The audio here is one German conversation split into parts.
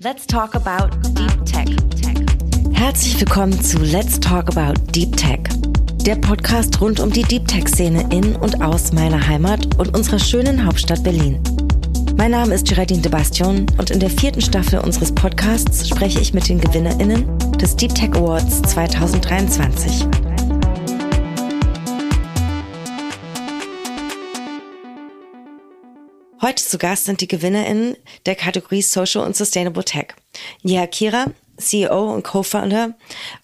Let's talk about Deep Tech. Herzlich willkommen zu Let's Talk About Deep Tech. Der Podcast rund um die Deep Tech-Szene in und aus meiner Heimat und unserer schönen Hauptstadt Berlin. Mein Name ist Geraldine de Bastion und in der vierten Staffel unseres Podcasts spreche ich mit den GewinnerInnen des Deep Tech Awards 2023. Heute zu Gast sind die GewinnerInnen der Kategorie Social und Sustainable Tech. Nia Kira, CEO und Co-Founder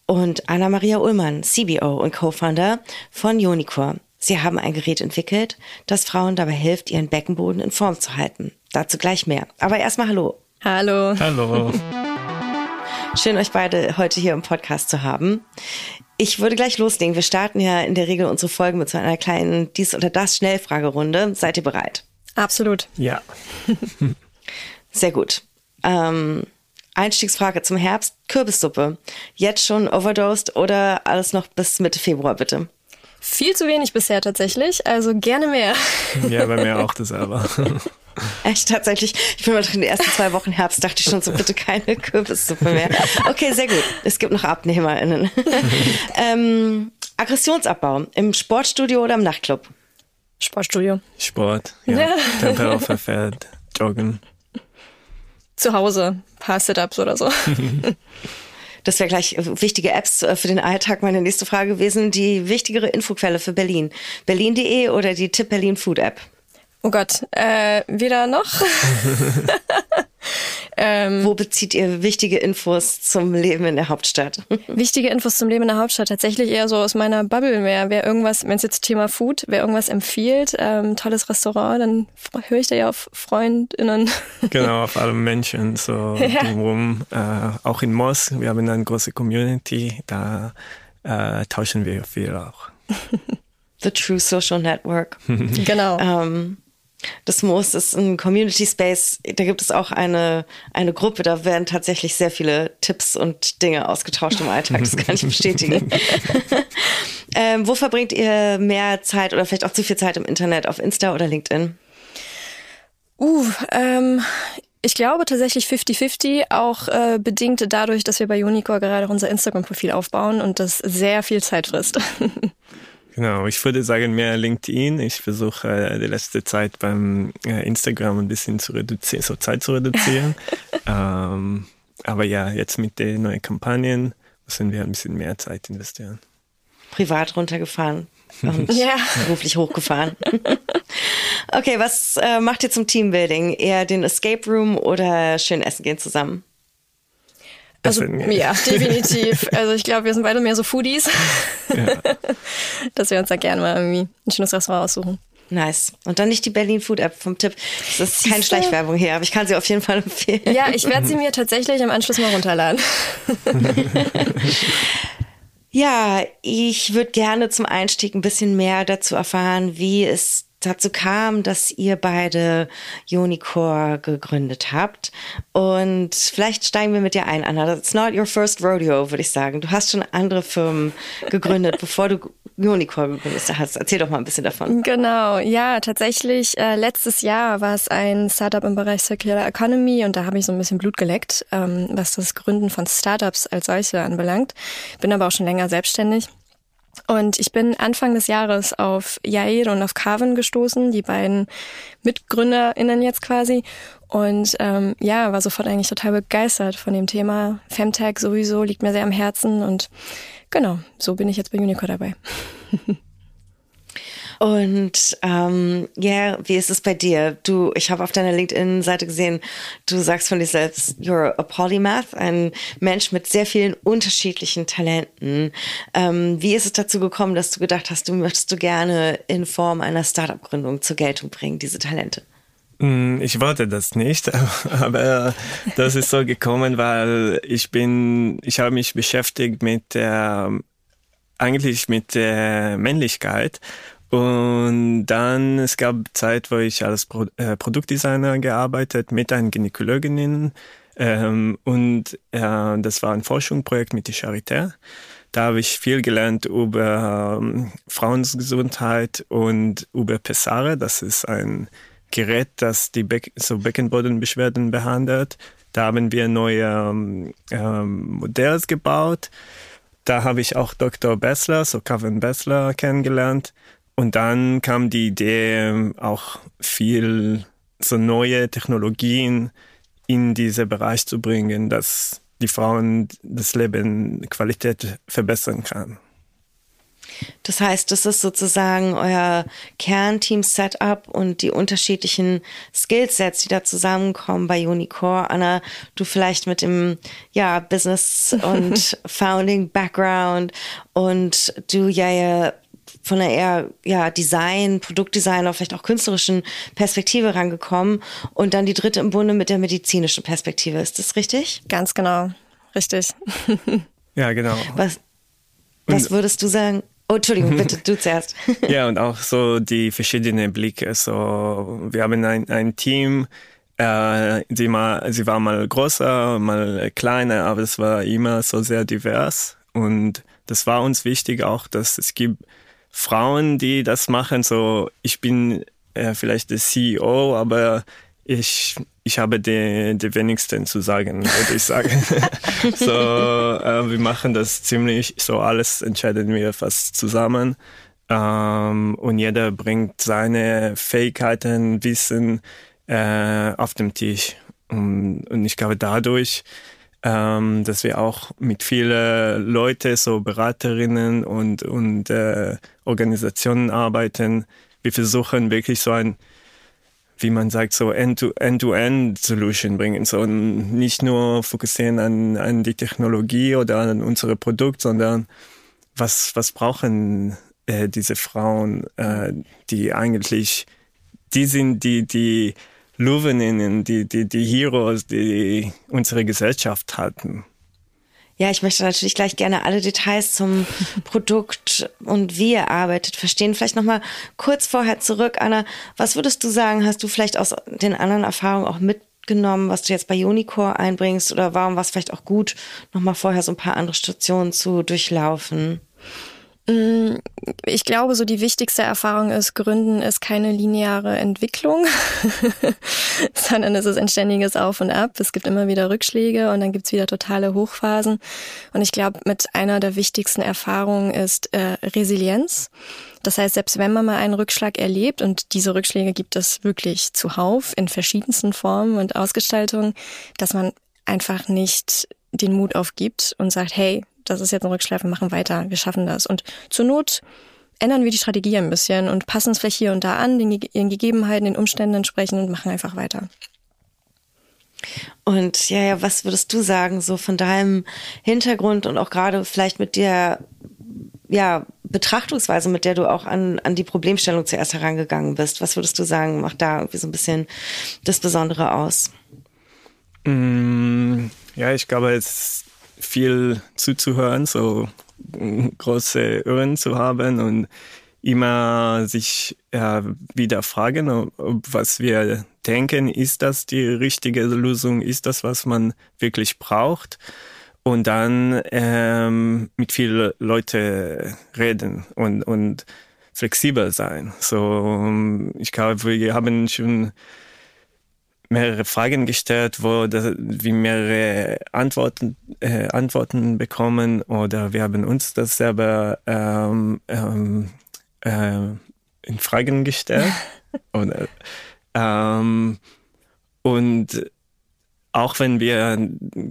und Anna-Maria Ullmann, CBO und Co-Founder von Unicor. Sie haben ein Gerät entwickelt, das Frauen dabei hilft, ihren Beckenboden in Form zu halten. Dazu gleich mehr. Aber erstmal Hallo. Hallo. Hallo. Schön, euch beide heute hier im Podcast zu haben. Ich würde gleich loslegen. Wir starten ja in der Regel unsere Folgen mit so einer kleinen Dies- oder Das-Schnellfragerunde. Seid ihr bereit? Absolut. Ja. Sehr gut. Ähm, Einstiegsfrage zum Herbst. Kürbissuppe. Jetzt schon overdosed oder alles noch bis Mitte Februar, bitte? Viel zu wenig bisher tatsächlich, also gerne mehr. Ja, bei mir auch dasselbe. Echt, tatsächlich. Ich bin mal in den ersten zwei Wochen Herbst, dachte ich schon so, bitte keine Kürbissuppe mehr. Okay, sehr gut. Es gibt noch AbnehmerInnen. ähm, Aggressionsabbau im Sportstudio oder im Nachtclub? Sportstudio. Sport, ja. Ja. Temperatur verfährt, Joggen. Zu Hause, paar Sit-Ups oder so. Das wäre gleich äh, wichtige Apps äh, für den Alltag. Meine nächste Frage gewesen. Die wichtigere Infoquelle für Berlin. Berlin.de oder die Tipp Berlin Food App? Oh Gott, äh, weder noch. ähm, Wo bezieht ihr wichtige Infos zum Leben in der Hauptstadt? wichtige Infos zum Leben in der Hauptstadt tatsächlich eher so aus meiner Bubble mehr. Wer irgendwas, wenn es jetzt Thema Food, wer irgendwas empfiehlt, ähm, tolles Restaurant, dann höre ich da ja auf FreundInnen. Genau, auf alle Menschen so drumherum. Äh, auch in Moss, wir haben eine große Community, da äh, tauschen wir viel auch. The True Social Network. genau. Ähm, das Moos ist ein Community Space. Da gibt es auch eine, eine Gruppe. Da werden tatsächlich sehr viele Tipps und Dinge ausgetauscht im Alltag. Das kann ich bestätigen. ähm, wo verbringt ihr mehr Zeit oder vielleicht auch zu viel Zeit im Internet? Auf Insta oder LinkedIn? Uh, ähm, ich glaube tatsächlich 50-50, auch äh, bedingt dadurch, dass wir bei Unicor gerade unser Instagram-Profil aufbauen und das sehr viel Zeit frisst. Genau, ich würde sagen mehr LinkedIn. Ich versuche äh, die letzte Zeit beim äh, Instagram ein bisschen zu reduzieren, so Zeit zu reduzieren. ähm, aber ja, jetzt mit den neuen Kampagnen müssen wir ein bisschen mehr Zeit investieren. Privat runtergefahren und Ja. beruflich hochgefahren. okay, was äh, macht ihr zum Teambuilding? Eher den Escape Room oder schön essen gehen zusammen? Also ja, definitiv. Also ich glaube, wir sind beide mehr so Foodies, Ja. dass wir uns da gerne mal irgendwie ein schönes Restaurant aussuchen. Nice. Und dann nicht die Berlin Food App vom Tipp. Das ist keine? Schleichwerbung hier, aber ich kann sie auf jeden Fall empfehlen. Ja, ich werde sie mir tatsächlich im Anschluss mal runterladen. Ja, ich würde gerne zum Einstieg ein bisschen mehr dazu erfahren, wie es dazu kam, dass ihr beide Unicor gegründet habt. Und vielleicht steigen wir mit dir ein, Anna. It's not your first rodeo, würde ich sagen. Du hast schon andere Firmen gegründet, bevor du Unicor gegründet hast. Erzähl doch mal ein bisschen davon. Genau, ja, tatsächlich. Äh, letztes Jahr war es ein Startup im Bereich Circular Economy und da habe ich so ein bisschen Blut geleckt, ähm, was das Gründen von Startups als solche anbelangt. Bin aber auch schon länger selbstständig. Und ich bin Anfang des Jahres auf Yair und auf Carvin gestoßen, die beiden MitgründerInnen jetzt quasi. Und ähm, ja, war sofort eigentlich total begeistert von dem Thema. Femtech sowieso liegt mir sehr am Herzen und genau, so bin ich jetzt bei Unicore dabei. Und ähm, ja, wie ist es bei dir? Du, ich habe auf deiner LinkedIn-Seite gesehen, du sagst von dir selbst, you're a polymath, ein Mensch mit sehr vielen unterschiedlichen Talenten. Ähm, wie ist es dazu gekommen, dass du gedacht hast, du möchtest du gerne in Form einer Startup-Gründung zur Geltung bringen, diese Talente? Mm, Ich wollte das nicht, aber das ist so gekommen, weil ich bin, ich habe mich beschäftigt mit der, eigentlich mit der Männlichkeit und dann, es gab Zeit, wo ich als Pro äh, Produktdesigner gearbeitet mit einer Gynäkologin ähm, und äh, das war ein Forschungsprojekt mit der Charité. Da habe ich viel gelernt über ähm, Frauengesundheit und über Pessare. Das ist ein Gerät, das die Be so Beckenbodenbeschwerden behandelt. Da haben wir neue ähm, ähm, Modells gebaut. Da habe ich auch Dr. Bessler, so Kevin Bessler kennengelernt. Und dann kam die Idee, auch viel so neue Technologien in diesen Bereich zu bringen, dass die Frauen das Leben Qualität verbessern kann. Das heißt, das ist sozusagen euer Kernteam-Setup und die unterschiedlichen Skillsets, die da zusammenkommen bei Unicore. Anna, du vielleicht mit dem ja, Business- und Founding-Background und du ja, ja von einer eher ja, Design, Produktdesign oder vielleicht auch künstlerischen Perspektive rangekommen und dann die dritte im Bunde mit der medizinischen Perspektive. Ist das richtig? Ganz genau. Richtig. ja, genau. Was, was würdest du sagen? Oh, Entschuldigung, bitte, du zuerst. ja, und auch so die verschiedenen Blicke. So, wir haben ein, ein Team, äh, sie, mal, sie war mal größer, mal kleiner, aber es war immer so sehr divers. Und das war uns wichtig auch, dass es gibt Frauen, die das machen. So, ich bin äh, vielleicht der CEO, aber ich, ich habe die, die wenigsten zu sagen, würde ich sagen. so, äh, wir machen das ziemlich, so alles entscheiden wir fast zusammen. Ähm, und jeder bringt seine Fähigkeiten, Wissen äh, auf den Tisch. Und, und ich glaube dadurch, ähm, dass wir auch mit vielen Leuten, so Beraterinnen und, und äh, Organisationen arbeiten. Wir versuchen wirklich so ein wie man sagt, so End-to-End-Solution bringen. So nicht nur fokussieren an, an die Technologie oder an unsere Produkte, sondern was, was brauchen äh, diese Frauen, äh, die eigentlich, die sind die, die Löweninnen, die, die, die Heroes, die unsere Gesellschaft hatten. Ja, ich möchte natürlich gleich gerne alle Details zum Produkt und wie ihr arbeitet verstehen. Vielleicht nochmal kurz vorher zurück, Anna. Was würdest du sagen, hast du vielleicht aus den anderen Erfahrungen auch mitgenommen, was du jetzt bei Unicore einbringst? Oder warum war es vielleicht auch gut, nochmal vorher so ein paar andere Stationen zu durchlaufen? Mm, ich glaube, so die wichtigste Erfahrung ist, Gründen ist keine lineare Entwicklung, sondern es ist ein ständiges Auf und Ab. Es gibt immer wieder Rückschläge und dann gibt's wieder totale Hochphasen. Und ich glaube, mit einer der wichtigsten Erfahrungen ist äh, Resilienz. Das heißt, selbst wenn man mal einen Rückschlag erlebt, und diese Rückschläge gibt es wirklich zuhauf in verschiedensten Formen und Ausgestaltungen, dass man einfach nicht den Mut aufgibt und sagt, hey, das ist jetzt ein Rückschlag, wir machen weiter, wir schaffen das. Und zur Not ändern wir die Strategie ein bisschen und passen es vielleicht hier und da an, den, den Gegebenheiten, den Umständen entsprechend und machen einfach weiter. Und ja, ja, was würdest du sagen, so von deinem Hintergrund und auch gerade vielleicht mit der ja, Betrachtungsweise, mit der du auch an, an die Problemstellung zuerst herangegangen bist? Was würdest du sagen, macht da irgendwie so ein bisschen das Besondere aus? Mm, ja, ich glaube, es viel zuzuhören, so große Ohren zu haben und immer sich ja, wieder fragen, ob, was wir denken, ist das die richtige Lösung, ist das, was man wirklich braucht und dann ähm, mit vielen Leuten reden und, und flexibel sein. So, ich glaube, wir haben schon mehrere Fragen gestellt, wo das, wir mehrere Antworten, äh, Antworten bekommen oder wir haben uns das selber ähm, ähm, äh, in Fragen gestellt. oder, ähm, und auch wenn wir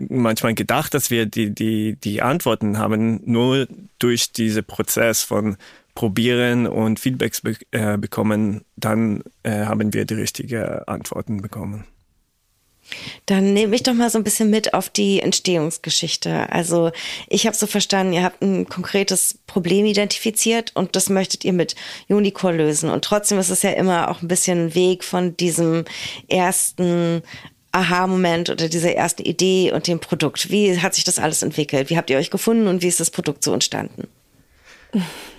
manchmal gedacht, dass wir die, die, die Antworten haben, nur durch diesen Prozess von probieren und Feedbacks be äh, bekommen, dann äh, haben wir die richtigen Antworten bekommen. Dann nehme ich doch mal so ein bisschen mit auf die Entstehungsgeschichte. Also ich habe so verstanden, ihr habt ein konkretes Problem identifiziert und das möchtet ihr mit Unicore lösen. Und trotzdem ist es ja immer auch ein bisschen ein Weg von diesem ersten Aha-Moment oder dieser ersten Idee und dem Produkt. Wie hat sich das alles entwickelt? Wie habt ihr euch gefunden und wie ist das Produkt so entstanden?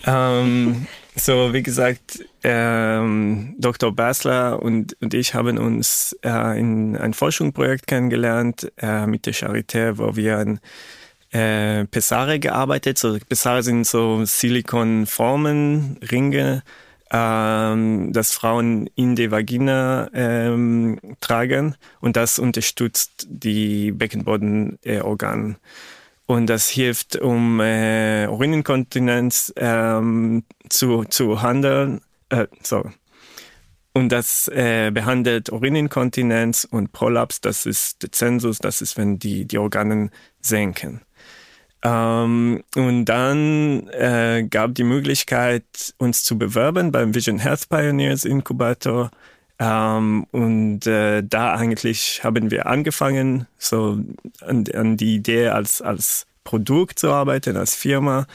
Ähm, so, wie gesagt, ähm, Dr. Basler und, und ich haben uns äh, in ein Forschungsprojekt kennengelernt äh, mit der Charité, wo wir an äh, Pessare gearbeitet. So, Pessare sind so Silikonformen, Ringe, ähm, das Frauen in die Vagina ähm, tragen und das unterstützt die Beckenbodenorgane. Und das hilft, um äh, Urininkontinenz ähm, zu, zu handeln. Äh, so. Und das äh, behandelt Urininkontinenz und Prolaps, das ist der Zensus, das ist, wenn die, die Organe senken. Ähm, und dann äh, gab die Möglichkeit, uns zu bewerben beim Vision Health Pioneers Inkubator. Ähm, und äh, da eigentlich haben wir angefangen, so an, an die Idee als, als Produkt zu arbeiten, als Firma.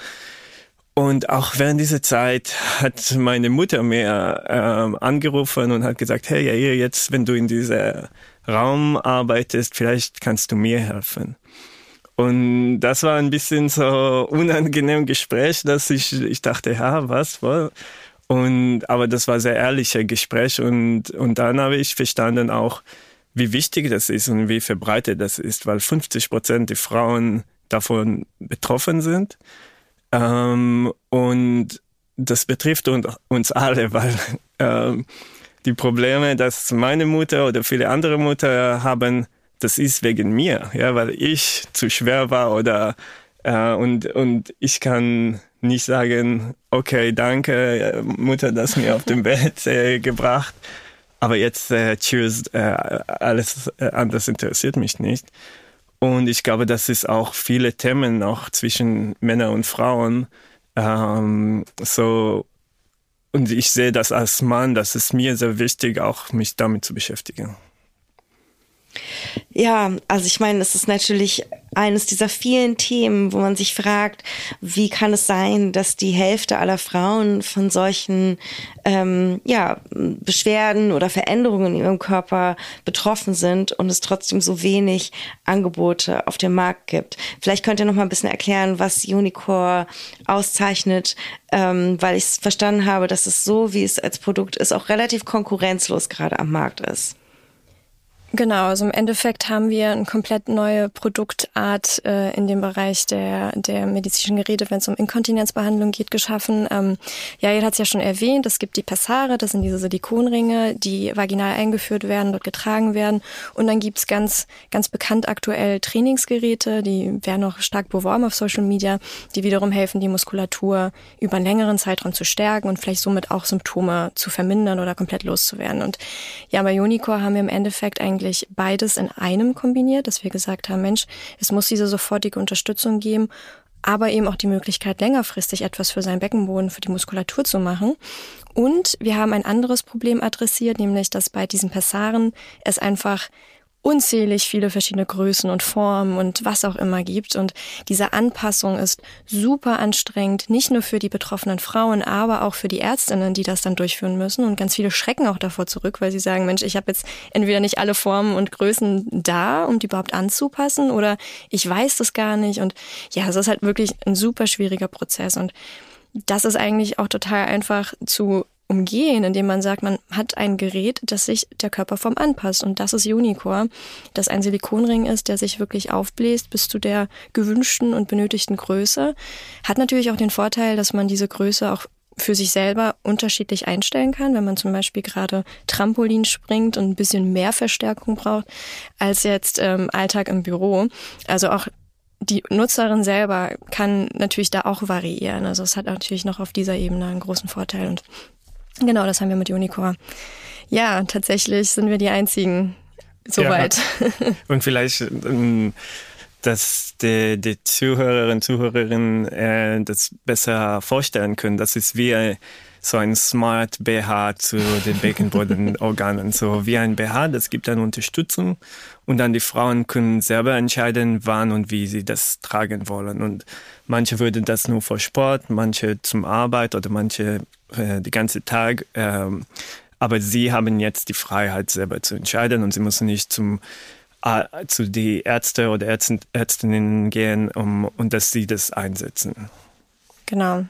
Und auch während dieser Zeit hat meine Mutter mir ähm, angerufen und hat gesagt, hey, ja, jetzt, wenn du in diesem Raum arbeitest, vielleicht kannst du mir helfen. Und das war ein bisschen so unangenehm Gespräch, dass ich, ich dachte, ja, was, was? Und, aber das war sehr ehrliches Gespräch und, und dann habe ich verstanden auch, wie wichtig das ist und wie verbreitet das ist, weil 50 Prozent der Frauen davon betroffen sind. Ähm, und das betrifft uns alle, weil ähm, die Probleme, dass meine Mutter oder viele andere Mutter haben, das ist wegen mir, ja, weil ich zu schwer war oder äh, und und ich kann nicht sagen, okay, danke Mutter, dass mir auf dem Bett äh, gebracht, aber jetzt äh, tschüss, äh, alles äh, anders interessiert mich nicht. Und ich glaube, das ist auch viele Themen auch zwischen Männern und Frauen. Ähm, so und ich sehe das als Mann, das ist mir sehr wichtig, auch mich damit zu beschäftigen. Ja, also ich meine, es ist natürlich eines dieser vielen Themen, wo man sich fragt, wie kann es sein, dass die Hälfte aller Frauen von solchen ähm, ja, Beschwerden oder Veränderungen in ihrem Körper betroffen sind und es trotzdem so wenig Angebote auf dem Markt gibt. Vielleicht könnt ihr noch mal ein bisschen erklären, was Unicore auszeichnet, ähm, weil ich verstanden habe, dass es so, wie es als Produkt ist, auch relativ konkurrenzlos gerade am Markt ist. Genau, also im Endeffekt haben wir eine komplett neue Produktart äh, in dem Bereich der, der medizinischen Geräte, wenn es um Inkontinenzbehandlung geht, geschaffen. Ähm, ja, ihr hat es ja schon erwähnt, es gibt die Pessare, das sind diese Silikonringe, die vaginal eingeführt werden, dort getragen werden. Und dann gibt's ganz, ganz bekannt aktuell Trainingsgeräte, die werden auch stark beworben auf Social Media, die wiederum helfen, die Muskulatur über einen längeren Zeitraum zu stärken und vielleicht somit auch Symptome zu vermindern oder komplett loszuwerden. Und ja, bei Unicore haben wir im Endeffekt eigentlich eigentlich beides in einem kombiniert, dass wir gesagt haben, Mensch, es muss diese sofortige Unterstützung geben, aber eben auch die Möglichkeit, längerfristig etwas für seinen Beckenboden, für die Muskulatur zu machen. Und wir haben ein anderes Problem adressiert, nämlich, dass bei diesen Pessaren es einfach unzählig viele verschiedene Größen und Formen und was auch immer gibt. Und diese Anpassung ist super anstrengend, nicht nur für die betroffenen Frauen, aber auch für die Ärztinnen, die das dann durchführen müssen. Und ganz viele schrecken auch davor zurück, weil sie sagen, Mensch, ich habe jetzt entweder nicht alle Formen und Größen da, um die überhaupt anzupassen, oder ich weiß das gar nicht. Und ja, es ist halt wirklich ein super schwieriger Prozess. Und das ist eigentlich auch total einfach zu umgehen, indem man sagt, man hat ein Gerät, das sich der Körperform anpasst. Und das ist Unicore, das ein Silikonring ist, der sich wirklich aufbläst bis zu der gewünschten und benötigten Größe. Hat natürlich auch den Vorteil, dass man diese Größe auch für sich selber unterschiedlich einstellen kann, wenn man zum Beispiel gerade Trampolin springt und ein bisschen mehr Verstärkung braucht als jetzt ähm, Alltag im Büro. Also auch die Nutzerin selber kann natürlich da auch variieren. Also es hat natürlich noch auf dieser Ebene einen großen Vorteil und Genau, das haben wir mit Unicore. Ja, tatsächlich sind wir die einzigen soweit. Ja. Und vielleicht, ähm, dass die, die Zuhörerinnen und Zuhörerinnen äh, das besser vorstellen können. Das ist wie so ein Smart BH zu den Beckenbodenorganen. So wie ein BH, das gibt dann Unterstützung und dann die Frauen können selber entscheiden, wann und wie sie das tragen wollen. Und manche würden das nur für Sport, manche zum Arbeit oder manche äh, den ganzen Tag. Ähm, aber sie haben jetzt die Freiheit, selber zu entscheiden und sie müssen nicht zum äh, zu die Ärzte oder Ärztinnen gehen, um und dass sie das einsetzen. Genau.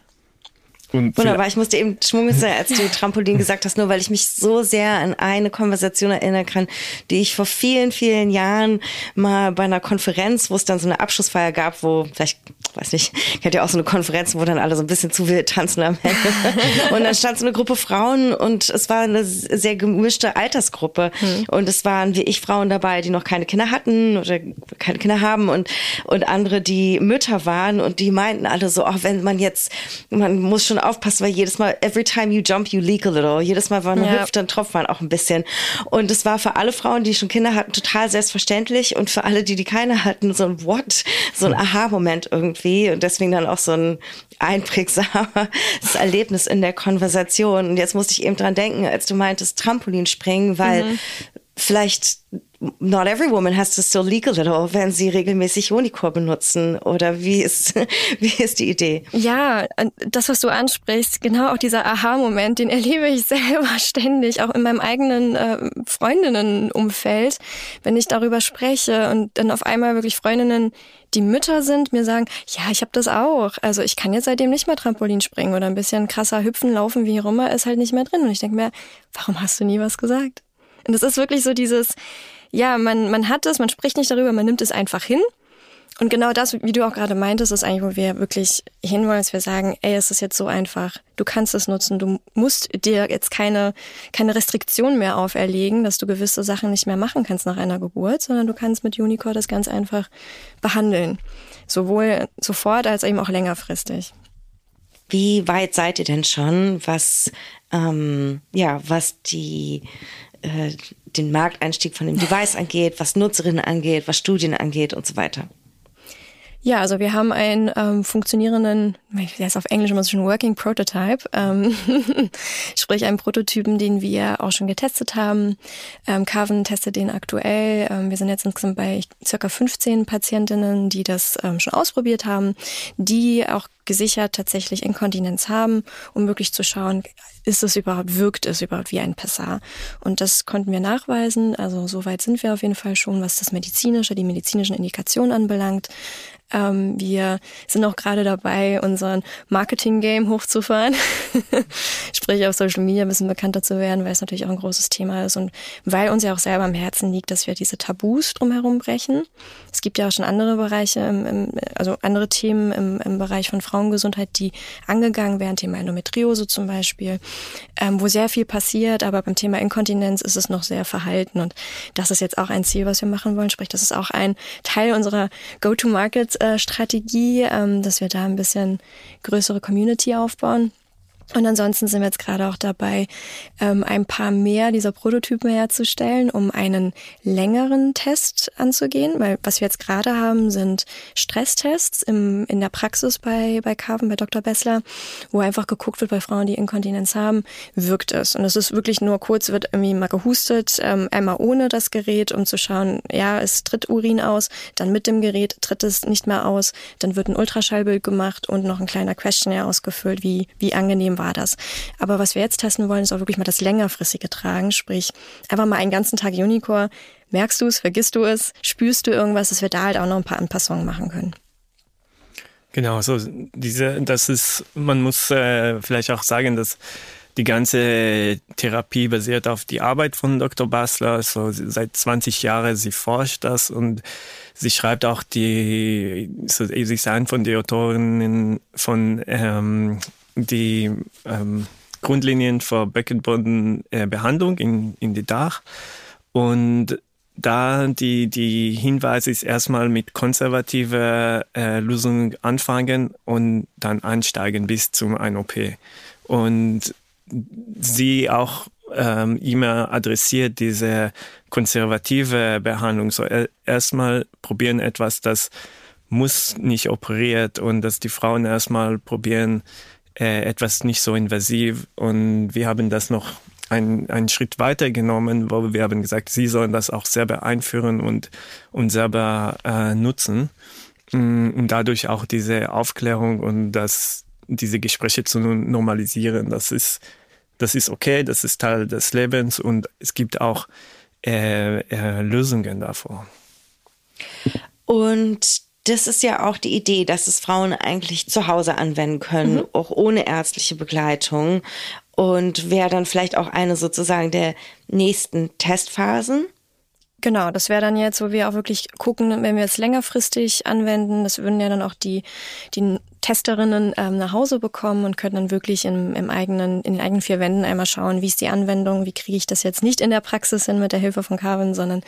Und Wunderbar, ich musste eben schmunzeln, als du Trampolin gesagt hast, nur weil ich mich so sehr an eine Konversation erinnern kann, die ich vor vielen, vielen Jahren mal bei einer Konferenz, wo es dann so eine Abschlussfeier gab, wo, vielleicht, weiß nicht, kennt ihr auch so eine Konferenz, wo dann alle so ein bisschen zu wild tanzen am Ende. und dann stand so eine Gruppe Frauen und es war eine sehr gemischte Altersgruppe. Hm. Und es waren wie ich Frauen dabei, die noch keine Kinder hatten oder keine Kinder haben und, und andere, die Mütter waren und die meinten alle so, auch wenn man jetzt, man muss schon aufpassen, weil jedes Mal, every time you jump, you leak a little. Jedes Mal, wenn man ja. hüpft, dann tropft man auch ein bisschen. Und es war für alle Frauen, die schon Kinder hatten, total selbstverständlich und für alle, die die keine hatten, so ein What, so ein Aha-Moment irgendwie und deswegen dann auch so ein einprägsames Erlebnis in der Konversation. Und jetzt musste ich eben dran denken, als du meintest Trampolinspringen, weil mhm. vielleicht not every woman has to still leak a little, wenn sie regelmäßig Unicore benutzen. Oder wie ist, wie ist die Idee? Ja, das, was du ansprichst, genau auch dieser Aha-Moment, den erlebe ich selber ständig, auch in meinem eigenen äh, Freundinnenumfeld, wenn ich darüber spreche und dann auf einmal wirklich Freundinnen, die Mütter sind, mir sagen, ja, ich habe das auch. Also ich kann jetzt seitdem nicht mehr Trampolin springen oder ein bisschen krasser hüpfen, laufen, wie auch immer, ist halt nicht mehr drin. Und ich denke mir, warum hast du nie was gesagt? Und es ist wirklich so dieses, ja, man, man hat es, man spricht nicht darüber, man nimmt es einfach hin. Und genau das, wie du auch gerade meintest, ist eigentlich, wo wir wirklich hinwollen, dass wir sagen, ey, es ist jetzt so einfach. Du kannst es nutzen. Du musst dir jetzt keine, keine Restriktion mehr auferlegen, dass du gewisse Sachen nicht mehr machen kannst nach einer Geburt, sondern du kannst mit Unicore das ganz einfach behandeln. Sowohl sofort als eben auch längerfristig. Wie weit seid ihr denn schon, was, ähm, ja, was die, äh, den Markteinstieg von dem Device angeht, was Nutzerinnen angeht, was Studien angeht und so weiter. Ja, also wir haben einen ähm, funktionierenden, der ist auf Englisch immer so schon Working Prototype, ähm, sprich einen Prototypen, den wir auch schon getestet haben. Ähm, Carven testet den aktuell. Ähm, wir sind jetzt insgesamt bei circa 15 Patientinnen, die das ähm, schon ausprobiert haben, die auch gesichert tatsächlich Inkontinenz haben, um wirklich zu schauen, ist es überhaupt, wirkt es überhaupt wie ein Pessar? Und das konnten wir nachweisen. Also soweit sind wir auf jeden Fall schon, was das medizinische, die medizinischen Indikationen anbelangt. Ähm, wir sind auch gerade dabei, unseren Marketing-Game hochzufahren. Sprich, auf Social Media ein bisschen bekannter zu werden, weil es natürlich auch ein großes Thema ist und weil uns ja auch selber am Herzen liegt, dass wir diese Tabus drumherum brechen. Es gibt ja auch schon andere Bereiche, im, im, also andere Themen im, im Bereich von Frauengesundheit, die angegangen werden, Thema Endometriose zum Beispiel, ähm, wo sehr viel passiert, aber beim Thema Inkontinenz ist es noch sehr verhalten und das ist jetzt auch ein Ziel, was wir machen wollen. Sprich, das ist auch ein Teil unserer Go-to-Market Strategie, ähm, dass wir da ein bisschen größere Community aufbauen. Und ansonsten sind wir jetzt gerade auch dabei, ähm, ein paar mehr dieser Prototypen herzustellen, um einen längeren Test anzugehen. Weil was wir jetzt gerade haben, sind Stresstests im, in der Praxis bei, bei Carven, bei Dr. Bessler, wo einfach geguckt wird bei Frauen, die Inkontinenz haben, wirkt es. Und es ist wirklich nur kurz, wird irgendwie mal gehustet, ähm, einmal ohne das Gerät, um zu schauen, ja, es tritt Urin aus, dann mit dem Gerät tritt es nicht mehr aus, dann wird ein Ultraschallbild gemacht und noch ein kleiner Questionnaire ausgefüllt, wie, wie angenehm war das. Aber was wir jetzt testen wollen, ist auch wirklich mal das längerfristige Tragen, sprich einfach mal einen ganzen Tag Unicore. Merkst du es, vergisst du es, spürst du irgendwas, dass wir da halt auch noch ein paar Anpassungen machen können. Genau, so diese, das ist, man muss äh, vielleicht auch sagen, dass die ganze Therapie basiert auf die Arbeit von Dr. Basler. So seit 20 Jahren sie forscht das und sie schreibt auch die, so, sie eine von den Autorinnen von ähm, die ähm, Grundlinien für Beckenbodenbehandlung in, in die Dach. Und da die, die Hinweis ist erstmal mit konservativer äh, Lösung anfangen und dann einsteigen bis zum ein OP. Und sie auch ähm, immer adressiert diese konservative Behandlung. So er, erstmal probieren etwas, das muss nicht operiert und dass die Frauen erstmal probieren, äh, etwas nicht so invasiv. Und wir haben das noch einen, einen Schritt weiter genommen, wo wir haben gesagt, sie sollen das auch selber einführen und, und selber äh, nutzen. Mm, und dadurch auch diese Aufklärung und das, diese Gespräche zu normalisieren, das ist, das ist okay, das ist Teil des Lebens und es gibt auch äh, äh, Lösungen davor. Und das ist ja auch die Idee, dass es Frauen eigentlich zu Hause anwenden können, mhm. auch ohne ärztliche Begleitung. Und wäre dann vielleicht auch eine sozusagen der nächsten Testphasen. Genau, das wäre dann jetzt, wo wir auch wirklich gucken, wenn wir es längerfristig anwenden, das würden ja dann auch die, die Testerinnen ähm, nach Hause bekommen und können dann wirklich im, im eigenen, in den eigenen vier Wänden einmal schauen, wie ist die Anwendung, wie kriege ich das jetzt nicht in der Praxis hin mit der Hilfe von Carvin, sondern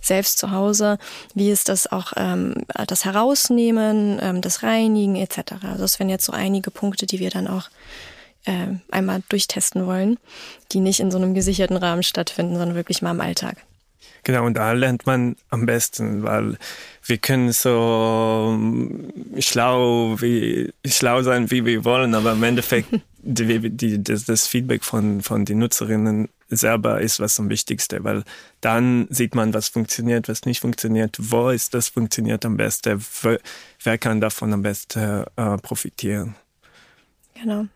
selbst zu Hause, wie ist das auch ähm, das Herausnehmen, ähm, das Reinigen etc. Also das wären jetzt so einige Punkte, die wir dann auch äh, einmal durchtesten wollen, die nicht in so einem gesicherten Rahmen stattfinden, sondern wirklich mal im Alltag. Genau, und da lernt man am besten, weil wir können so schlau, wie, schlau sein, wie wir wollen, aber im Endeffekt die, die, das, das Feedback von, von den Nutzerinnen selber ist was am Wichtigsten, weil dann sieht man, was funktioniert, was nicht funktioniert, wo ist das funktioniert am besten, wer kann davon am besten äh, profitieren. Genau.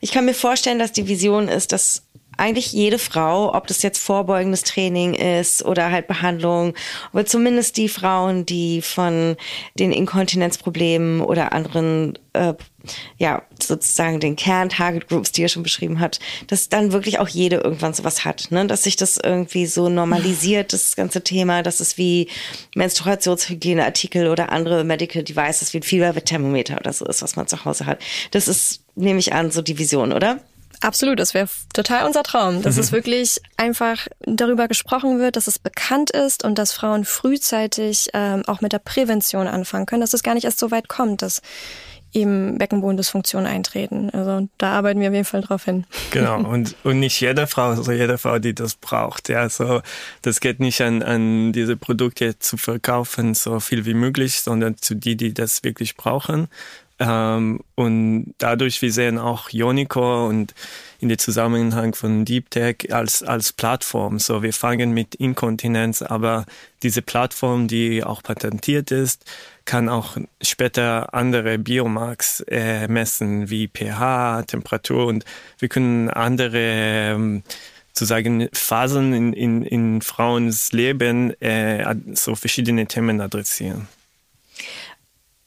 Ich kann mir vorstellen, dass die Vision ist, dass eigentlich jede Frau, ob das jetzt vorbeugendes Training ist oder halt Behandlung, aber zumindest die Frauen, die von den Inkontinenzproblemen oder anderen, äh, ja, sozusagen den Kern-Target Groups, die er schon beschrieben hat, dass dann wirklich auch jede irgendwann sowas hat, ne? dass sich das irgendwie so normalisiert, das ganze Thema, dass es wie Menstruationshygieneartikel oder andere Medical Devices wie ein Fieberthermometer oder so ist, was man zu Hause hat. Das ist, nehme ich an, so die Vision, oder? Absolut, das wäre total unser Traum, dass es wirklich einfach darüber gesprochen wird, dass es bekannt ist und dass Frauen frühzeitig ähm, auch mit der Prävention anfangen können, dass es gar nicht erst so weit kommt, dass eben Beckenbodendysfunktionen eintreten. Also da arbeiten wir auf jeden Fall drauf hin. Genau, und, und nicht jede Frau, also jede Frau, die das braucht. Ja, so, das geht nicht an, an diese Produkte zu verkaufen, so viel wie möglich, sondern zu die, die das wirklich brauchen. Ähm, und dadurch, wir sehen auch Unicore und in den Zusammenhang von Deep Tech als, als Plattform. So, wir fangen mit Inkontinenz, aber diese Plattform, die auch patentiert ist, kann auch später andere Biomarks äh, messen, wie pH, Temperatur und wir können andere ähm, sozusagen Phasen in, in, in Frauens Leben äh, so verschiedene Themen adressieren.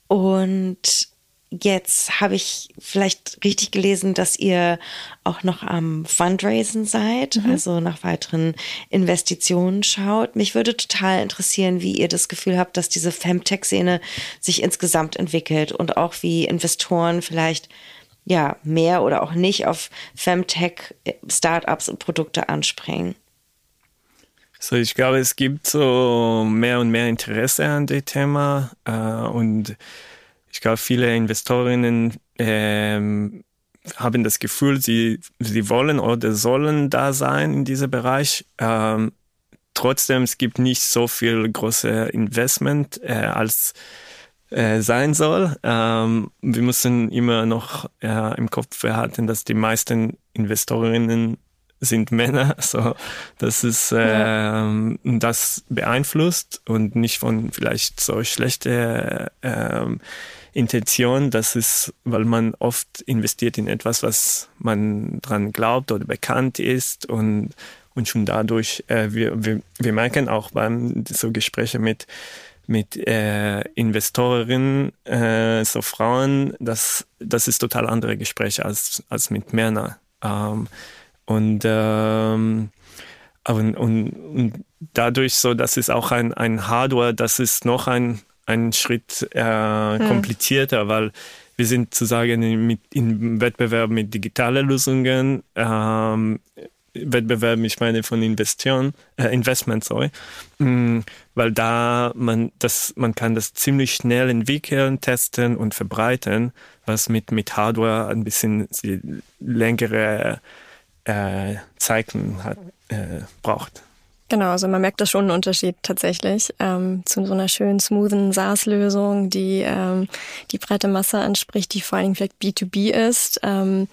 Und Jetzt habe ich vielleicht richtig gelesen, dass ihr auch noch am Fundraisen seid, mhm. also nach weiteren Investitionen schaut. Mich würde total interessieren, wie ihr das Gefühl habt, dass diese Femtech-Szene sich insgesamt entwickelt und auch wie Investoren vielleicht ja mehr oder auch nicht auf Femtech-Startups und Produkte anspringen. So, ich glaube, es gibt so mehr und mehr Interesse an dem Thema äh, und ich glaube, viele Investorinnen ähm, haben das Gefühl, sie, sie wollen oder sollen da sein in diesem Bereich. Ähm, trotzdem, es gibt nicht so viel große Investment äh, als äh, sein soll. Ähm, wir müssen immer noch äh, im Kopf behalten, dass die meisten Investorinnen sind Männer, so das ist äh, das beeinflusst und nicht von vielleicht so schlechte äh, Intention, das ist, weil man oft investiert in etwas, was man dran glaubt oder bekannt ist und, und schon dadurch, äh, wir, wir, wir merken auch beim so Gespräche mit mit äh, Investorinnen, äh, so Frauen, das, das ist total andere Gespräche als, als mit Männern. Ähm, und, ähm, und, und, und dadurch so, das ist auch ein, ein Hardware, das ist noch ein ein Schritt äh, komplizierter, hm. weil wir sind sozusagen in, im Wettbewerb mit digitalen Lösungen, ähm, Wettbewerb, ich meine von Investion, äh, Investment, sorry, mhm, weil da man das, man kann das ziemlich schnell entwickeln, testen und verbreiten, was mit mit Hardware ein bisschen längere äh, Zeiten hat, äh, braucht. Genau, also man merkt da schon einen Unterschied tatsächlich ähm, zu so einer schönen, smoothen SaaS-Lösung, die ähm, die breite Masse anspricht, die vor allen Dingen vielleicht B2B ist. Ähm,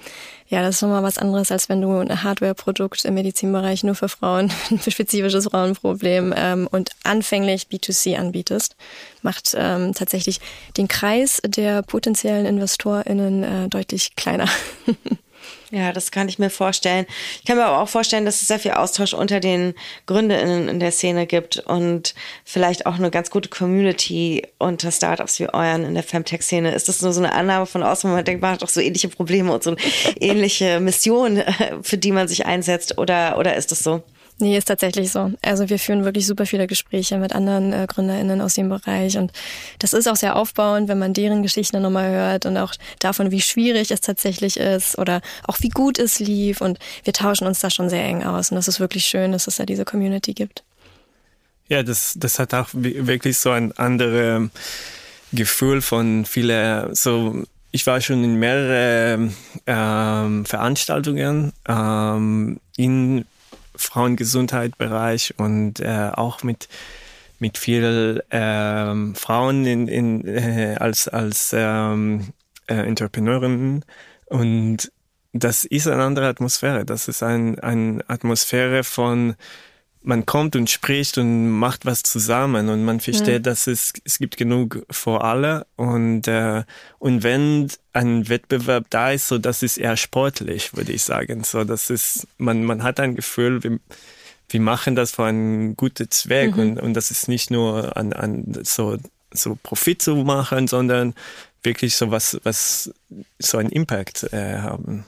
ja, das ist nochmal was anderes, als wenn du ein Hardware-Produkt im Medizinbereich nur für Frauen, ein spezifisches Frauenproblem ähm, und anfänglich B2C anbietest. Macht ähm, tatsächlich den Kreis der potenziellen InvestorInnen äh, deutlich kleiner. Ja, das kann ich mir vorstellen. Ich kann mir aber auch vorstellen, dass es sehr viel Austausch unter den GründerInnen in der Szene gibt und vielleicht auch eine ganz gute Community unter Startups wie euren in der Femtech-Szene. Ist das nur so eine Annahme von außen, wo man denkt, man hat doch so ähnliche Probleme und so ähnliche Mission, für die man sich einsetzt oder, oder ist das so? Nee, ist tatsächlich so. Also wir führen wirklich super viele Gespräche mit anderen äh, GründerInnen aus dem Bereich und das ist auch sehr aufbauend, wenn man deren Geschichten nochmal hört und auch davon, wie schwierig es tatsächlich ist oder auch wie gut es lief und wir tauschen uns da schon sehr eng aus und das ist wirklich schön, dass es da diese Community gibt. Ja, das, das hat auch wirklich so ein anderes Gefühl von viele, so ich war schon in mehrere ähm, Veranstaltungen ähm, in Frauengesundheitsbereich und äh, auch mit mit viel ähm, Frauen in, in, äh, als als ähm, äh, Entrepreneurinnen und das ist eine andere Atmosphäre. Das ist ein, eine Atmosphäre von man kommt und spricht und macht was zusammen und man versteht, mhm. dass es, es gibt genug für alle und, äh, und wenn ein Wettbewerb da ist, so das ist eher sportlich, würde ich sagen. So, das ist, man, man hat ein Gefühl, wir, wir machen das für einen guten Zweck mhm. und, und das ist nicht nur an, an so, so Profit zu machen, sondern wirklich so was, was so einen Impact äh, haben.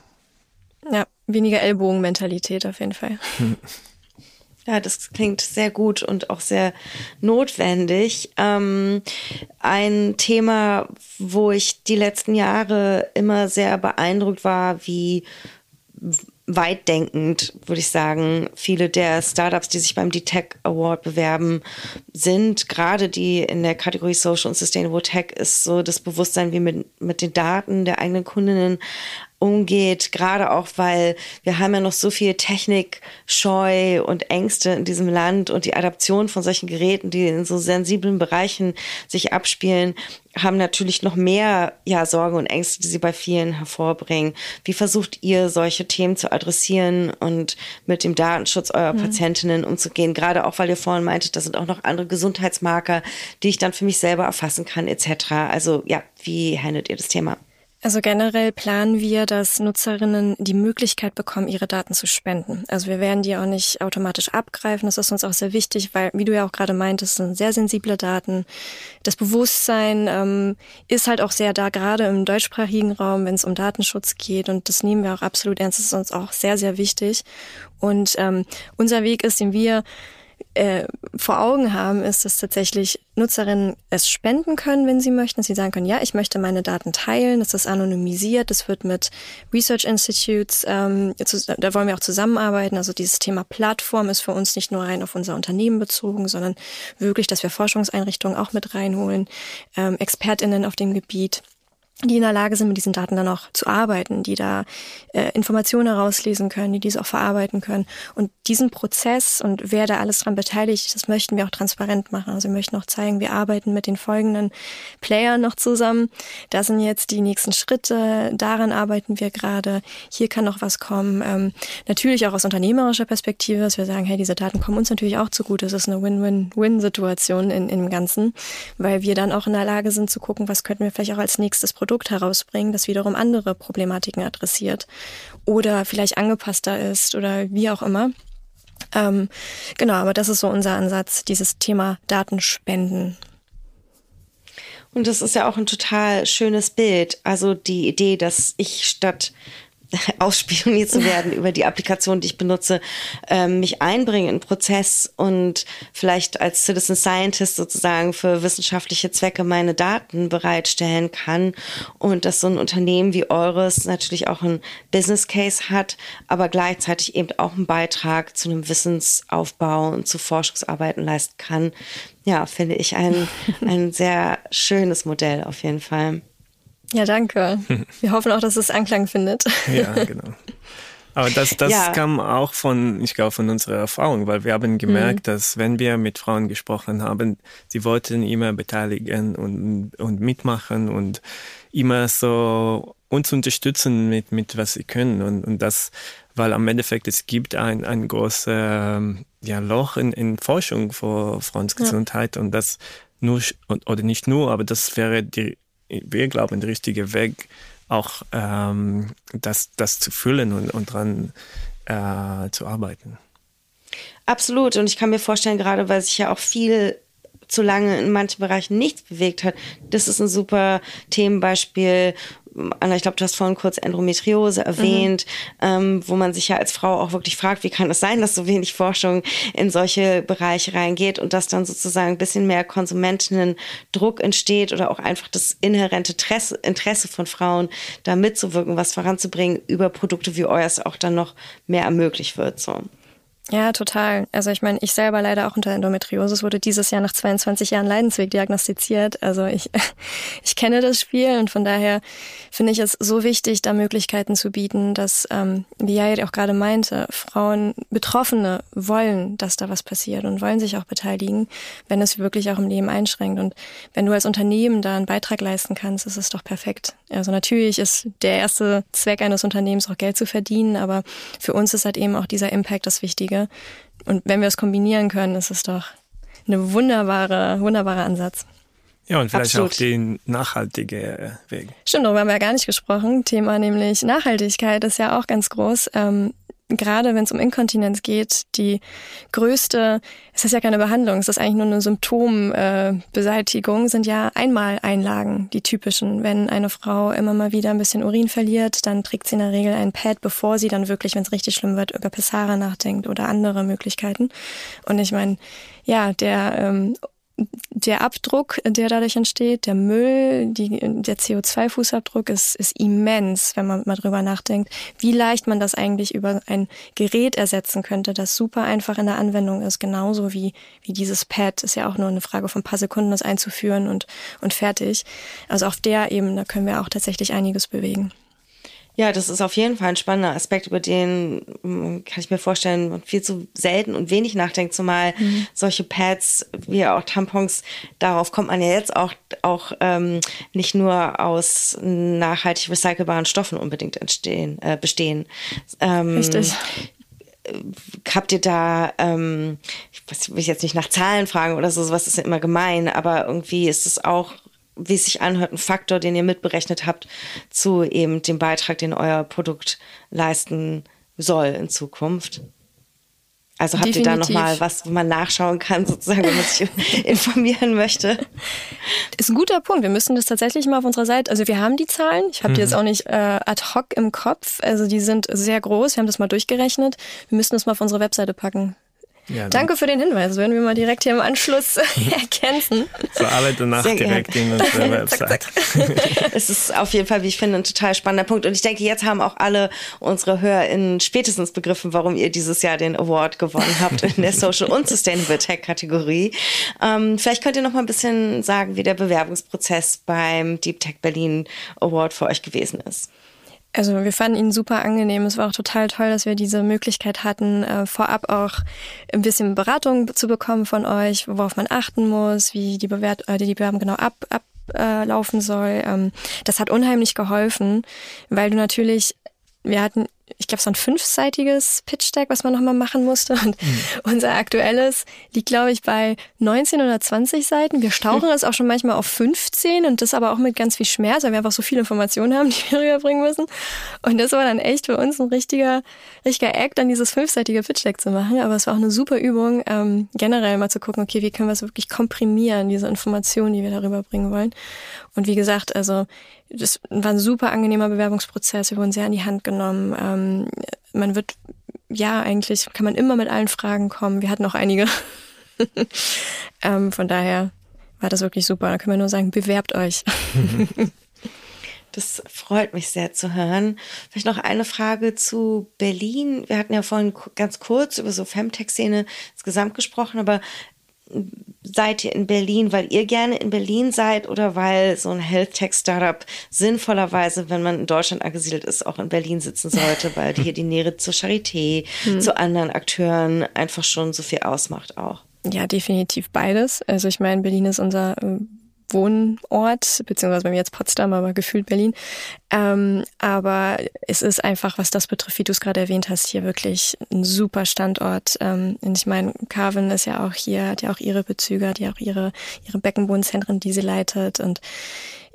Ja, weniger Ellbogenmentalität auf jeden Fall. Ja, das klingt sehr gut und auch sehr notwendig. Ähm, ein Thema, wo ich die letzten Jahre immer sehr beeindruckt war, wie weitdenkend, würde ich sagen, viele der Startups, die sich beim D-Tech Award bewerben, sind. Gerade die in der Kategorie Social und Sustainable Tech ist so das Bewusstsein, wie mit, mit den Daten der eigenen Kundinnen umgeht, gerade auch, weil wir haben ja noch so viel Technikscheu und Ängste in diesem Land und die Adaption von solchen Geräten, die in so sensiblen Bereichen sich abspielen, haben natürlich noch mehr ja, Sorgen und Ängste, die sie bei vielen hervorbringen. Wie versucht ihr, solche Themen zu adressieren und mit dem Datenschutz eurer mhm. Patientinnen umzugehen? Gerade auch, weil ihr vorhin meintet, da sind auch noch andere Gesundheitsmarker, die ich dann für mich selber erfassen kann, etc. Also ja, wie handelt ihr das Thema? Also generell planen wir, dass Nutzerinnen die Möglichkeit bekommen, ihre Daten zu spenden. Also wir werden die auch nicht automatisch abgreifen. Das ist uns auch sehr wichtig, weil, wie du ja auch gerade meintest, sind sehr sensible Daten. Das Bewusstsein ähm, ist halt auch sehr da, gerade im deutschsprachigen Raum, wenn es um Datenschutz geht. Und das nehmen wir auch absolut ernst. Das ist uns auch sehr, sehr wichtig. Und ähm, unser Weg ist, den wir äh, vor Augen haben, ist, dass tatsächlich Nutzerinnen es spenden können, wenn sie möchten, dass sie sagen können, ja, ich möchte meine Daten teilen, das ist anonymisiert, das wird mit Research Institutes, ähm, da wollen wir auch zusammenarbeiten. Also dieses Thema Plattform ist für uns nicht nur rein auf unser Unternehmen bezogen, sondern wirklich, dass wir Forschungseinrichtungen auch mit reinholen, ähm, ExpertInnen auf dem Gebiet die in der Lage sind, mit diesen Daten dann auch zu arbeiten, die da äh, Informationen herauslesen können, die diese auch verarbeiten können. Und diesen Prozess und wer da alles dran beteiligt, das möchten wir auch transparent machen. Also wir möchten auch zeigen, wir arbeiten mit den folgenden Playern noch zusammen. Das sind jetzt die nächsten Schritte, daran arbeiten wir gerade. Hier kann noch was kommen. Ähm, natürlich auch aus unternehmerischer Perspektive, dass wir sagen, hey, diese Daten kommen uns natürlich auch zugute. Es ist eine Win-Win-Win-Situation in, in dem Ganzen, weil wir dann auch in der Lage sind zu gucken, was könnten wir vielleicht auch als nächstes Produkt Produkt herausbringen, das wiederum andere Problematiken adressiert oder vielleicht angepasster ist oder wie auch immer. Ähm, genau, aber das ist so unser Ansatz, dieses Thema Datenspenden. Und das ist ja auch ein total schönes Bild. Also die Idee, dass ich statt ausspioniert zu werden über die Applikation, die ich benutze, ähm, mich einbringen in Prozess und vielleicht als Citizen Scientist sozusagen für wissenschaftliche Zwecke meine Daten bereitstellen kann und dass so ein Unternehmen wie eures natürlich auch ein Business Case hat, aber gleichzeitig eben auch einen Beitrag zu einem Wissensaufbau und zu Forschungsarbeiten leisten kann. Ja, finde ich ein, ein sehr schönes Modell auf jeden Fall. Ja, danke. Wir hoffen auch, dass es Anklang findet. Ja, genau. Aber das, das ja. kam auch von, ich glaube, von unserer Erfahrung, weil wir haben gemerkt, mhm. dass wenn wir mit Frauen gesprochen haben, sie wollten immer beteiligen und, und mitmachen und immer so uns unterstützen mit, mit was sie können. Und, und das, weil am Endeffekt es gibt ein, ein großes ja, Loch in, in Forschung für Frauengesundheit ja. und das nur, oder nicht nur, aber das wäre die wir glauben, der richtige Weg, auch ähm, das, das zu füllen und, und dran äh, zu arbeiten. Absolut. Und ich kann mir vorstellen, gerade weil sich ja auch viel lange in manchen Bereichen nichts bewegt hat, das ist ein super Themenbeispiel, Anna, ich glaube, du hast vorhin kurz Endometriose erwähnt, mhm. ähm, wo man sich ja als Frau auch wirklich fragt, wie kann es sein, dass so wenig Forschung in solche Bereiche reingeht und dass dann sozusagen ein bisschen mehr Konsumentinnen-Druck entsteht oder auch einfach das inhärente Interesse von Frauen, da mitzuwirken, was voranzubringen, über Produkte wie euers auch dann noch mehr ermöglicht wird. So. Ja, total. Also ich meine, ich selber leider auch unter Endometriose. Es wurde dieses Jahr nach 22 Jahren Leidensweg diagnostiziert. Also ich, ich kenne das Spiel und von daher finde ich es so wichtig, da Möglichkeiten zu bieten, dass, ähm, wie Jayet auch gerade meinte, Frauen, Betroffene wollen, dass da was passiert und wollen sich auch beteiligen, wenn es wirklich auch im Leben einschränkt. Und wenn du als Unternehmen da einen Beitrag leisten kannst, ist es doch perfekt. Also natürlich ist der erste Zweck eines Unternehmens auch Geld zu verdienen, aber für uns ist halt eben auch dieser Impact das Wichtige Wege. Und wenn wir es kombinieren können, ist es doch eine wunderbare, wunderbarer Ansatz. Ja, und vielleicht Absolut. auch den nachhaltige Weg. Stimmt, darüber haben wir ja gar nicht gesprochen. Thema nämlich Nachhaltigkeit ist ja auch ganz groß. Ähm, gerade wenn es um Inkontinenz geht, die größte, es ist ja keine Behandlung, es ist eigentlich nur eine Symptombeseitigung, äh, sind ja Einmaleinlagen, die typischen. Wenn eine Frau immer mal wieder ein bisschen Urin verliert, dann trägt sie in der Regel ein Pad, bevor sie dann wirklich, wenn es richtig schlimm wird, über Pessara nachdenkt oder andere Möglichkeiten. Und ich meine, ja, der ähm, der Abdruck, der dadurch entsteht, der Müll, die, der CO2-Fußabdruck ist, ist immens, wenn man mal drüber nachdenkt, wie leicht man das eigentlich über ein Gerät ersetzen könnte, das super einfach in der Anwendung ist, genauso wie, wie dieses Pad. Ist ja auch nur eine Frage von ein paar Sekunden, das einzuführen und, und fertig. Also auf der Ebene können wir auch tatsächlich einiges bewegen. Ja, das ist auf jeden Fall ein spannender Aspekt, über den hm, kann ich mir vorstellen, man viel zu selten und wenig nachdenkt, zumal mhm. solche Pads wie auch Tampons, darauf kommt man ja jetzt auch, auch ähm, nicht nur aus nachhaltig recycelbaren Stoffen unbedingt entstehen, äh, bestehen. Ähm, Richtig habt ihr da, ähm, ich will jetzt nicht nach Zahlen fragen oder so, sowas ist ja immer gemein, aber irgendwie ist es auch wie es sich anhört, ein Faktor, den ihr mitberechnet habt zu eben dem Beitrag, den euer Produkt leisten soll in Zukunft? Also habt Definitiv. ihr da nochmal was, wo man nachschauen kann, sozusagen, wenn man sich informieren möchte? Ist ein guter Punkt. Wir müssen das tatsächlich mal auf unserer Seite, also wir haben die Zahlen, ich habe die jetzt mhm. auch nicht äh, ad hoc im Kopf, also die sind sehr groß, wir haben das mal durchgerechnet. Wir müssen das mal auf unsere Webseite packen. Ja, Danke für den Hinweis. Werden wir mal direkt hier im Anschluss ergänzen. So alle danach Sehr direkt in unsere Website. es ist auf jeden Fall, wie ich finde, ein total spannender Punkt. Und ich denke, jetzt haben auch alle unsere HörerInnen spätestens begriffen, warum ihr dieses Jahr den Award gewonnen habt in der Social und Sustainable Tech Kategorie. Ähm, vielleicht könnt ihr noch mal ein bisschen sagen, wie der Bewerbungsprozess beim Deep Tech Berlin Award für euch gewesen ist. Also wir fanden ihn super angenehm. Es war auch total toll, dass wir diese Möglichkeit hatten, äh, vorab auch ein bisschen Beratung zu bekommen von euch, worauf man achten muss, wie die, Bewert äh, die Bewerbung genau ab, ablaufen soll. Ähm, das hat unheimlich geholfen, weil du natürlich, wir hatten ich glaube, so ein fünfseitiges Pitch-Deck, was man nochmal machen musste. Und mhm. unser aktuelles liegt, glaube ich, bei 19 oder 20 Seiten. Wir stauchen es auch schon manchmal auf 15 und das aber auch mit ganz viel Schmerz, weil wir einfach so viele Informationen haben, die wir rüberbringen müssen. Und das war dann echt für uns ein richtiger, richtiger Act, dann dieses fünfseitige Pitch-Deck zu machen. Aber es war auch eine super Übung, ähm, generell mal zu gucken, okay, wie können wir es wirklich komprimieren, diese Informationen, die wir darüber bringen wollen. Und wie gesagt, also das war ein super angenehmer Bewerbungsprozess. Wir wurden sehr an die Hand genommen. Ähm, man wird, ja, eigentlich kann man immer mit allen Fragen kommen. Wir hatten auch einige. ähm, von daher war das wirklich super. Da können wir nur sagen, bewerbt euch. Das freut mich sehr zu hören. Vielleicht noch eine Frage zu Berlin. Wir hatten ja vorhin ganz kurz über so Femtech-Szene insgesamt gesprochen, aber seid ihr in Berlin, weil ihr gerne in Berlin seid oder weil so ein Health Tech Startup sinnvollerweise, wenn man in Deutschland angesiedelt ist, auch in Berlin sitzen sollte, weil hier die Nähe zur Charité, hm. zu anderen Akteuren einfach schon so viel ausmacht auch? Ja, definitiv beides. Also ich meine, Berlin ist unser äh, Wohnort, beziehungsweise bei mir jetzt Potsdam, aber gefühlt Berlin. Ähm, aber es ist einfach, was das betrifft, wie du es gerade erwähnt hast, hier wirklich ein super Standort. Ähm, und ich meine, Carvin ist ja auch hier, hat ja auch ihre Bezüge, hat ja auch ihre, ihre Beckenbodenzentren, die sie leitet. Und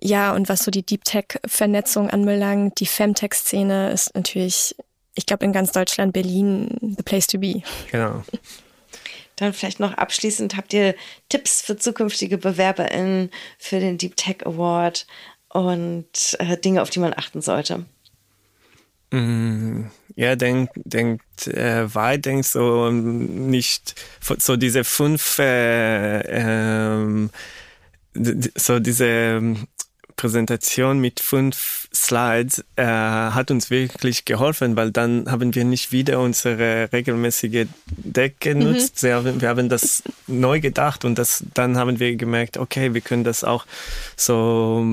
ja, und was so die Deep Tech-Vernetzung anbelangt, die Femtech-Szene ist natürlich, ich glaube, in ganz Deutschland, Berlin, the place to be. Genau. Dann vielleicht noch abschließend, habt ihr Tipps für zukünftige BewerberInnen für den Deep Tech Award und äh, Dinge, auf die man achten sollte? Mm, ja, denkt denkt äh, weit, denkt so nicht so diese fünf äh, ähm, so diese Präsentation mit fünf Slides äh, hat uns wirklich geholfen, weil dann haben wir nicht wieder unsere regelmäßige Deck genutzt. Mhm. Wir, haben, wir haben das neu gedacht und das, dann haben wir gemerkt, okay, wir können das auch so,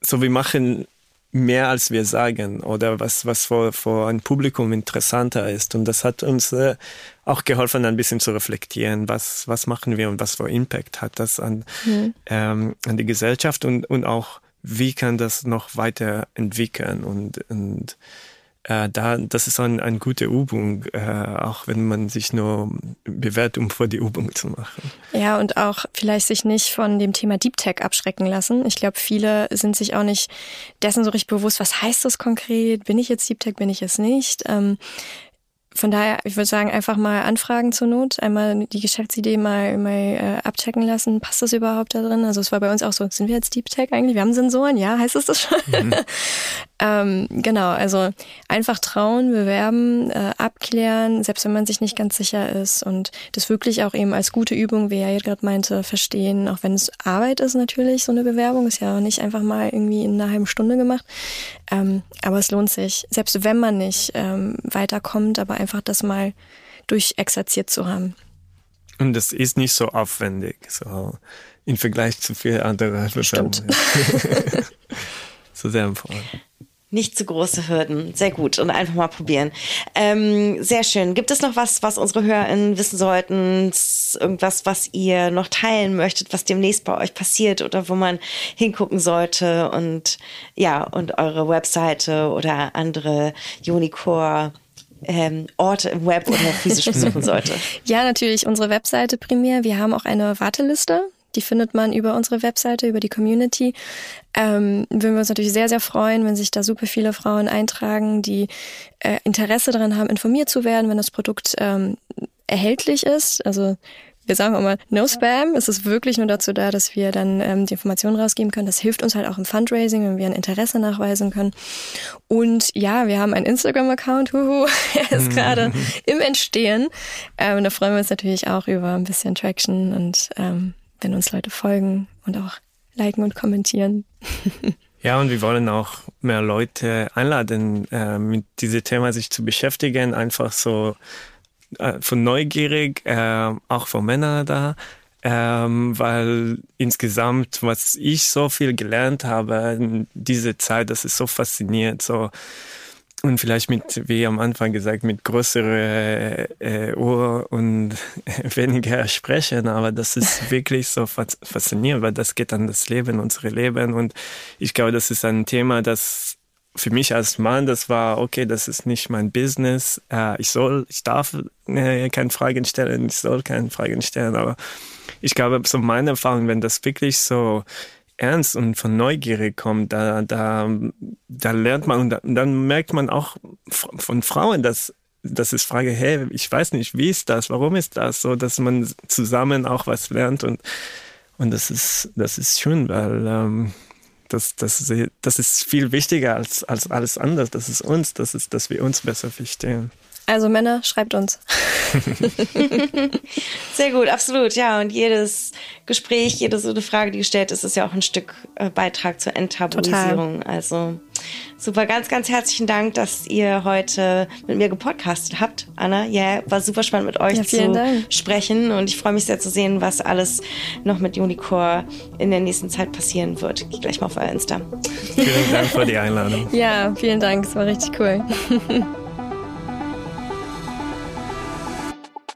so wir machen mehr als wir sagen oder was, was vor, vor ein Publikum interessanter ist. Und das hat uns äh, auch geholfen, ein bisschen zu reflektieren, was, was machen wir und was für Impact hat das an, mhm. ähm, an die Gesellschaft und, und auch wie kann das noch weiterentwickeln und, und äh, da, das ist eine ein gute Übung, äh, auch wenn man sich nur bewährt, um vor die Übung zu machen. Ja, und auch vielleicht sich nicht von dem Thema Deep Tech abschrecken lassen. Ich glaube, viele sind sich auch nicht dessen so richtig bewusst, was heißt das konkret? Bin ich jetzt Deep Tech, bin ich es nicht? Ähm, von daher, ich würde sagen, einfach mal anfragen zur Not, einmal die Geschäftsidee mal, mal äh, abchecken lassen. Passt das überhaupt da drin? Also es war bei uns auch so, sind wir jetzt Deep Tech eigentlich? Wir haben Sensoren, ja, heißt es das schon? Mhm. ähm, genau, also einfach trauen, bewerben, äh, abklären, selbst wenn man sich nicht ganz sicher ist und das wirklich auch eben als gute Übung, wie er jetzt gerade meinte, verstehen, auch wenn es Arbeit ist natürlich, so eine Bewerbung, ist ja auch nicht einfach mal irgendwie in einer halben Stunde gemacht. Ähm, aber es lohnt sich, selbst wenn man nicht ähm, weiterkommt, aber einfach das mal durchexerziert zu haben. Und das ist nicht so aufwendig, so im Vergleich zu vielen anderen Bewerbungen. so sehr empfohlen. Nicht zu große Hürden. Sehr gut. Und einfach mal probieren. Ähm, sehr schön. Gibt es noch was, was unsere HörerInnen wissen sollten? Irgendwas, was ihr noch teilen möchtet, was demnächst bei euch passiert oder wo man hingucken sollte? Und ja, und eure Webseite oder andere Unicore ähm, Orte im Web oder physisch besuchen sollte? Ja, natürlich unsere Webseite primär. Wir haben auch eine Warteliste. Die findet man über unsere Webseite, über die Community. Ähm, würden wir uns natürlich sehr, sehr freuen, wenn sich da super viele Frauen eintragen, die äh, Interesse daran haben, informiert zu werden, wenn das Produkt ähm, erhältlich ist. Also wir sagen immer, no Spam. Es ist wirklich nur dazu da, dass wir dann ähm, die Informationen rausgeben können. Das hilft uns halt auch im Fundraising, wenn wir ein Interesse nachweisen können. Und ja, wir haben einen Instagram-Account. Huhu, er ist gerade im Entstehen. Ähm, da freuen wir uns natürlich auch über ein bisschen Traction und ähm, wenn uns Leute folgen und auch liken und kommentieren. Ja, und wir wollen auch mehr Leute einladen, äh, mit diesem Thema sich zu beschäftigen, einfach so äh, von neugierig, äh, auch von Männern da, ähm, weil insgesamt, was ich so viel gelernt habe in dieser Zeit, das ist so faszinierend, so und vielleicht mit, wie am Anfang gesagt, mit größere äh, Ohr und weniger sprechen, aber das ist wirklich so faszinierend, weil das geht an das Leben, unsere Leben. Und ich glaube, das ist ein Thema, das für mich als Mann, das war, okay, das ist nicht mein Business. Äh, ich soll, ich darf äh, keine Fragen stellen, ich soll keine Fragen stellen, aber ich glaube, so meine Erfahrung, wenn das wirklich so ernst und von Neugierde kommt, da, da, da lernt man und, und dann merkt man auch von Frauen, dass das ist Frage, hey, ich weiß nicht, wie ist das, warum ist das so, dass man zusammen auch was lernt und und das ist das ist schön, weil ähm, das, das, das ist viel wichtiger als, als alles andere. Das ist uns, das ist, dass wir uns besser verstehen. Also Männer, schreibt uns. Sehr gut, absolut, ja. Und jedes Gespräch, jede so eine Frage, die gestellt ist, ist ja auch ein Stück äh, Beitrag zur Enttabuisierung. Total. Also super, ganz, ganz herzlichen Dank, dass ihr heute mit mir gepodcastet habt, Anna. Ja, war super spannend mit euch ja, zu Dank. sprechen und ich freue mich sehr zu sehen, was alles noch mit Unicore in der nächsten Zeit passieren wird. Ich gleich mal auf euer Insta. Vielen Dank für die Einladung. Ja, vielen Dank, es war richtig cool.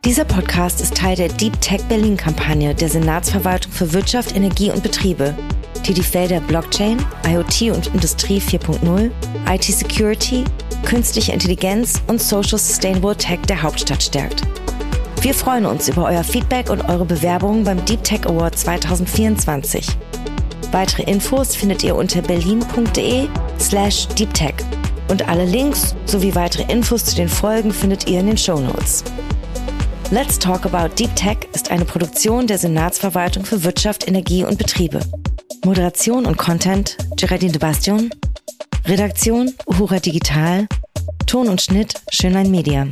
Dieser Podcast ist Teil der Deep Tech Berlin Kampagne der Senatsverwaltung für Wirtschaft, Energie und Betriebe, die die Felder Blockchain, IoT und Industrie 4.0, IT Security, künstliche Intelligenz und Social Sustainable Tech der Hauptstadt stärkt. Wir freuen uns über euer Feedback und eure Bewerbungen beim Deep Tech Award 2024. Weitere Infos findet ihr unter berlin.de slash deeptech. Und alle Links sowie weitere Infos zu den Folgen findet ihr in den Show Notes. Let's Talk About Deep Tech ist eine Produktion der Senatsverwaltung für Wirtschaft, Energie und Betriebe. Moderation und Content Geraldine de Bastion. Redaktion Uhura Digital. Ton und Schnitt Schönlein Media.